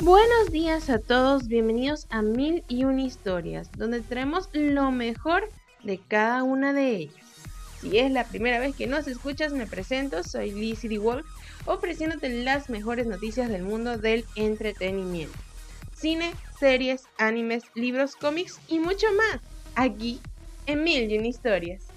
Buenos días a todos, bienvenidos a Mil y una historias, donde traemos lo mejor de cada una de ellas. Si es la primera vez que nos escuchas, me presento, soy Lizzie Wolf, ofreciéndote las mejores noticias del mundo del entretenimiento. Cine, series, animes, libros, cómics y mucho más, aquí en Mil y una historias.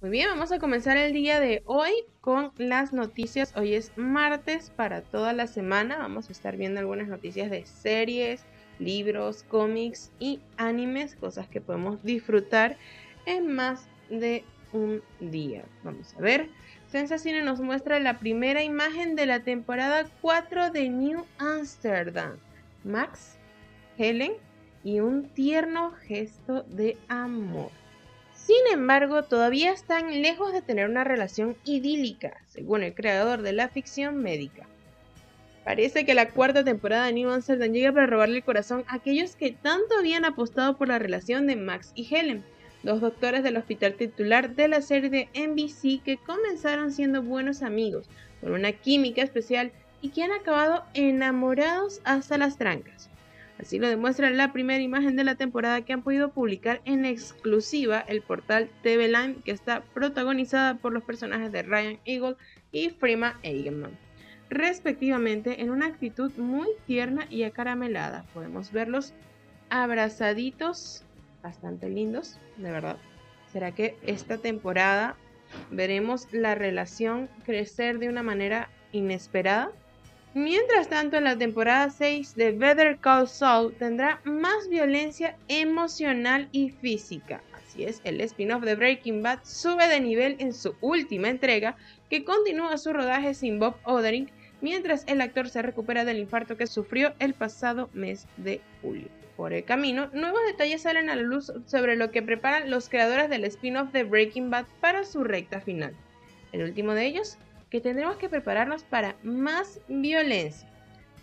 Muy bien, vamos a comenzar el día de hoy con las noticias. Hoy es martes para toda la semana. Vamos a estar viendo algunas noticias de series, libros, cómics y animes, cosas que podemos disfrutar en más de un día. Vamos a ver. Sensacine nos muestra la primera imagen de la temporada 4 de New Amsterdam. Max, Helen y un tierno gesto de amor. Sin embargo, todavía están lejos de tener una relación idílica, según el creador de la ficción médica. Parece que la cuarta temporada de New Amsterdam llega para robarle el corazón a aquellos que tanto habían apostado por la relación de Max y Helen, dos doctores del hospital titular de la serie de NBC que comenzaron siendo buenos amigos, con una química especial y que han acabado enamorados hasta las trancas. Así lo demuestra la primera imagen de la temporada que han podido publicar en exclusiva el portal TV Line que está protagonizada por los personajes de Ryan Eagle y Frima Eigenman, respectivamente en una actitud muy tierna y acaramelada. Podemos verlos abrazaditos, bastante lindos, de verdad. ¿Será que esta temporada veremos la relación crecer de una manera inesperada? Mientras tanto, en la temporada 6 de Better Call Saul tendrá más violencia emocional y física. Así es, el spin-off de Breaking Bad sube de nivel en su última entrega, que continúa su rodaje sin Bob Odenkirk, mientras el actor se recupera del infarto que sufrió el pasado mes de julio. Por el camino, nuevos detalles salen a la luz sobre lo que preparan los creadores del spin-off de Breaking Bad para su recta final. El último de ellos que tendremos que prepararnos para más violencia.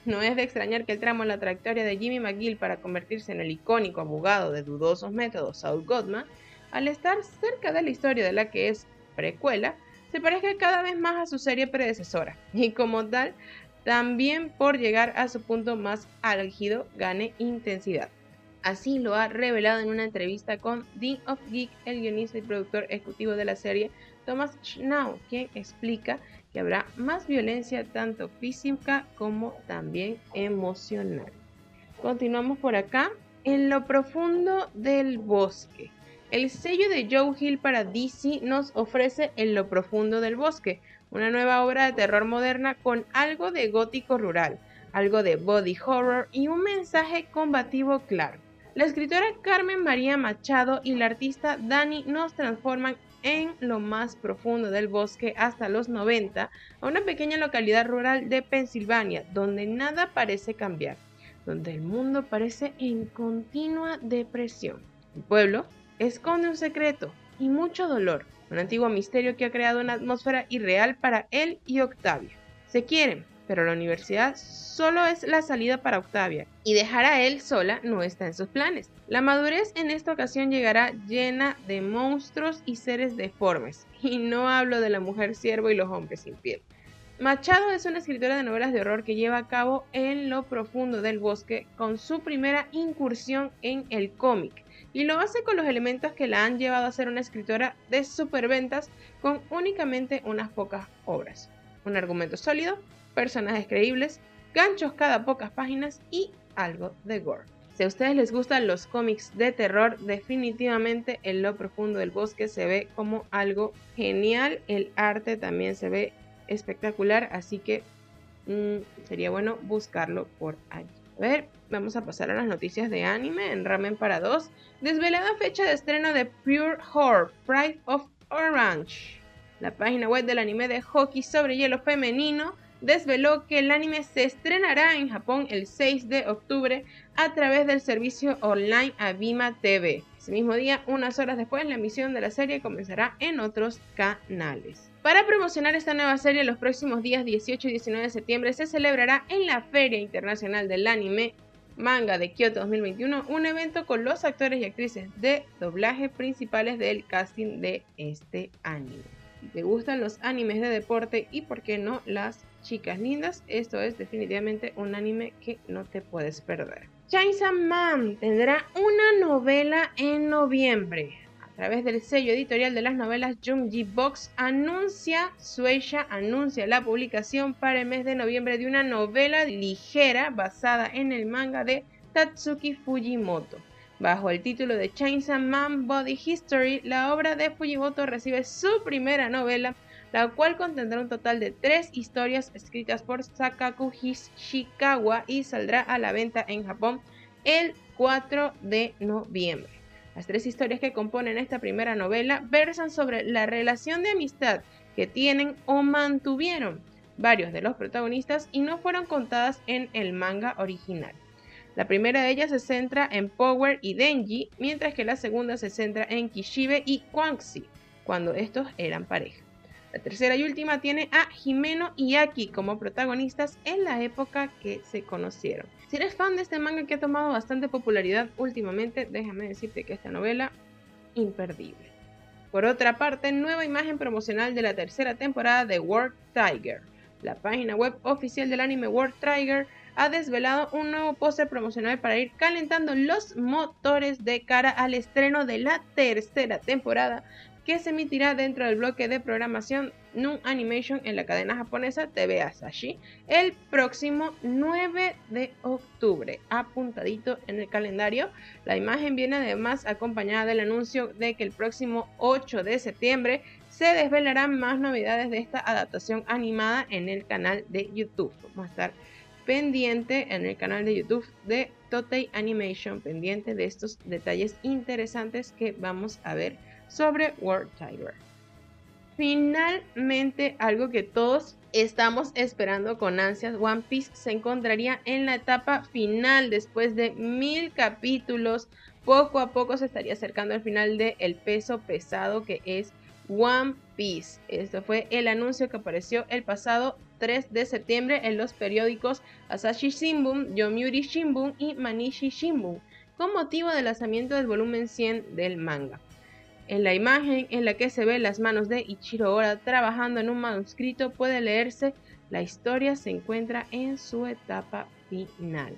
No es de extrañar que el tramo en la trayectoria de Jimmy McGill para convertirse en el icónico abogado de dudosos métodos Saul Goodman, al estar cerca de la historia de la que es precuela, se parezca cada vez más a su serie predecesora y como tal, también por llegar a su punto más álgido gane intensidad. Así lo ha revelado en una entrevista con Dean of Geek, el guionista y productor ejecutivo de la serie, Thomas Schnau, quien explica que habrá más violencia tanto física como también emocional. Continuamos por acá. En lo profundo del bosque. El sello de Joe Hill para DC nos ofrece En lo profundo del bosque, una nueva obra de terror moderna con algo de gótico rural, algo de body horror y un mensaje combativo claro. La escritora Carmen María Machado y la artista Dani nos transforman en lo más profundo del bosque hasta los 90 a una pequeña localidad rural de Pensilvania donde nada parece cambiar, donde el mundo parece en continua depresión. El pueblo esconde un secreto y mucho dolor, un antiguo misterio que ha creado una atmósfera irreal para él y Octavia. Se quieren, pero la universidad solo es la salida para Octavia y dejar a él sola no está en sus planes. La madurez en esta ocasión llegará llena de monstruos y seres deformes, y no hablo de la mujer siervo y los hombres sin piel. Machado es una escritora de novelas de horror que lleva a cabo en lo profundo del bosque con su primera incursión en el cómic y lo hace con los elementos que la han llevado a ser una escritora de superventas con únicamente unas pocas obras. Un argumento sólido, personajes creíbles, ganchos cada pocas páginas y algo de gore. Si a ustedes les gustan los cómics de terror, definitivamente en lo profundo del bosque se ve como algo genial. El arte también se ve espectacular, así que mm, sería bueno buscarlo por allí. A ver, vamos a pasar a las noticias de anime en Ramen para 2. Desvelada fecha de estreno de Pure Horror, Pride of Orange. La página web del anime de hockey sobre hielo femenino desveló que el anime se estrenará en Japón el 6 de octubre a través del servicio online Abima TV. Ese mismo día, unas horas después, la emisión de la serie comenzará en otros canales. Para promocionar esta nueva serie, los próximos días 18 y 19 de septiembre se celebrará en la Feria Internacional del Anime Manga de Kyoto 2021 un evento con los actores y actrices de doblaje principales del casting de este anime. Si te gustan los animes de deporte y por qué no las chicas lindas, esto es definitivamente un anime que no te puedes perder. Chainsaw Man tendrá una novela en noviembre. A través del sello editorial de las novelas Jumji Box anuncia, Sueya anuncia la publicación para el mes de noviembre de una novela ligera basada en el manga de Tatsuki Fujimoto. Bajo el título de Chainsaw Man Body History, la obra de Fujimoto recibe su primera novela la cual contendrá un total de tres historias escritas por Sakaku Hishikawa y saldrá a la venta en Japón el 4 de noviembre. Las tres historias que componen esta primera novela versan sobre la relación de amistad que tienen o mantuvieron varios de los protagonistas y no fueron contadas en el manga original. La primera de ellas se centra en Power y Denji, mientras que la segunda se centra en Kishibe y Quangxi, cuando estos eran pareja. La tercera y última tiene a Jimeno y Aki como protagonistas en la época que se conocieron. Si eres fan de este manga que ha tomado bastante popularidad últimamente, déjame decirte que esta novela, imperdible. Por otra parte, nueva imagen promocional de la tercera temporada de World Tiger. La página web oficial del anime World Tiger ha desvelado un nuevo póster promocional para ir calentando los motores de cara al estreno de la tercera temporada que se emitirá dentro del bloque de programación Noon Animation en la cadena japonesa TV Asahi el próximo 9 de octubre. Apuntadito en el calendario, la imagen viene además acompañada del anuncio de que el próximo 8 de septiembre se desvelarán más novedades de esta adaptación animada en el canal de YouTube. Vamos a estar pendiente en el canal de YouTube de Totei Animation, pendiente de estos detalles interesantes que vamos a ver sobre World Tiger. Finalmente, algo que todos estamos esperando con ansias, One Piece se encontraría en la etapa final después de mil capítulos. Poco a poco se estaría acercando al final de El peso pesado que es One Piece. Esto fue el anuncio que apareció el pasado 3 de septiembre en los periódicos Asahi Shimbun, Yomiuri Shimbun y Manishi Shimbun, con motivo del lanzamiento del volumen 100 del manga. En la imagen en la que se ven las manos de Ichiro Oda trabajando en un manuscrito puede leerse la historia se encuentra en su etapa final.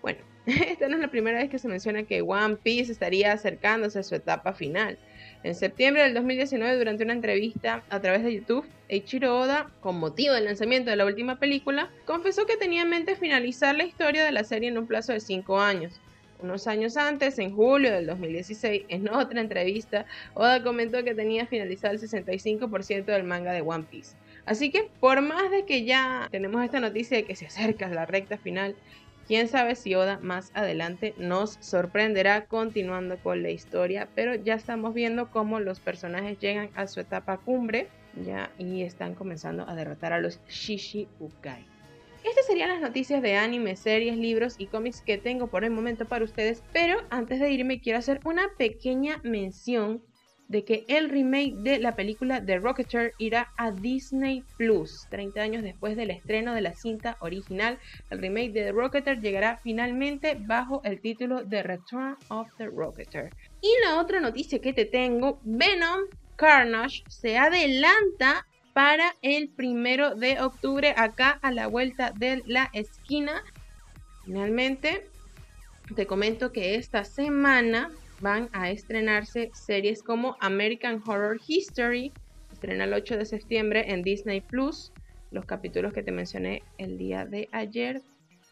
Bueno, esta no es la primera vez que se menciona que One Piece estaría acercándose a su etapa final. En septiembre del 2019, durante una entrevista a través de YouTube, Ichiro Oda, con motivo del lanzamiento de la última película, confesó que tenía en mente finalizar la historia de la serie en un plazo de 5 años. Unos años antes, en julio del 2016, en otra entrevista, Oda comentó que tenía finalizado el 65% del manga de One Piece. Así que, por más de que ya tenemos esta noticia de que se acerca la recta final, quién sabe si Oda más adelante nos sorprenderá continuando con la historia, pero ya estamos viendo cómo los personajes llegan a su etapa cumbre ya y están comenzando a derrotar a los Shishi Ukai. Serían las noticias de anime, series, libros y cómics que tengo por el momento para ustedes, pero antes de irme quiero hacer una pequeña mención de que el remake de la película The Rocketer irá a Disney Plus. 30 años después del estreno de la cinta original, el remake de The Rocketer llegará finalmente bajo el título The Return of the Rocketer. Y la otra noticia que te tengo, Venom Carnage se adelanta para el primero de octubre acá a la vuelta de la esquina. Finalmente, te comento que esta semana van a estrenarse series como American Horror History, estrena el 8 de septiembre en Disney Plus, los capítulos que te mencioné el día de ayer.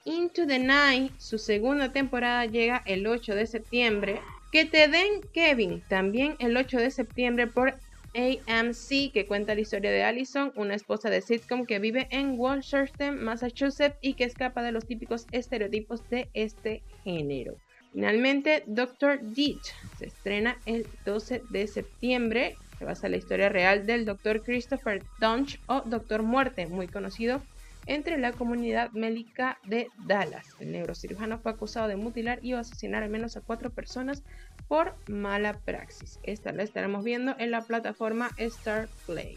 Into the Night, su segunda temporada llega el 8 de septiembre. Que te den Kevin, también el 8 de septiembre por AMC, que cuenta la historia de Allison, una esposa de sitcom que vive en Worcester, Massachusetts y que escapa de los típicos estereotipos de este género. Finalmente, Doctor Ditch se estrena el 12 de septiembre. Se basa en la historia real del Dr. Christopher Dunch o Doctor Muerte, muy conocido entre la comunidad médica de Dallas. El neurocirujano fue acusado de mutilar y asesinar al menos a cuatro personas por mala praxis. Esta la estaremos viendo en la plataforma Star Play.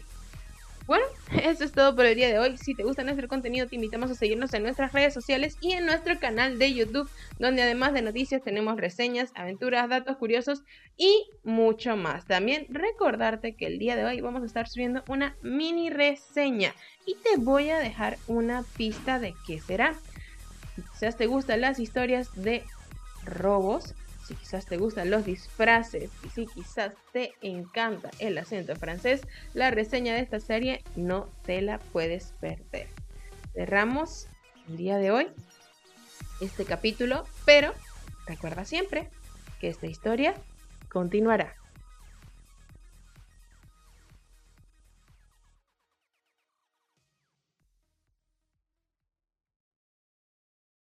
Bueno, Eso es todo por el día de hoy. Si te gusta nuestro contenido, te invitamos a seguirnos en nuestras redes sociales y en nuestro canal de YouTube, donde además de noticias tenemos reseñas, aventuras, datos curiosos y mucho más. También recordarte que el día de hoy vamos a estar subiendo una mini reseña y te voy a dejar una pista de qué será. Quizás te gustan las historias de robos, si quizás te gustan los disfraces y si quizás te encanta el acento francés, la reseña de esta serie no te la puedes perder. Cerramos el día de hoy este capítulo, pero recuerda siempre que esta historia continuará.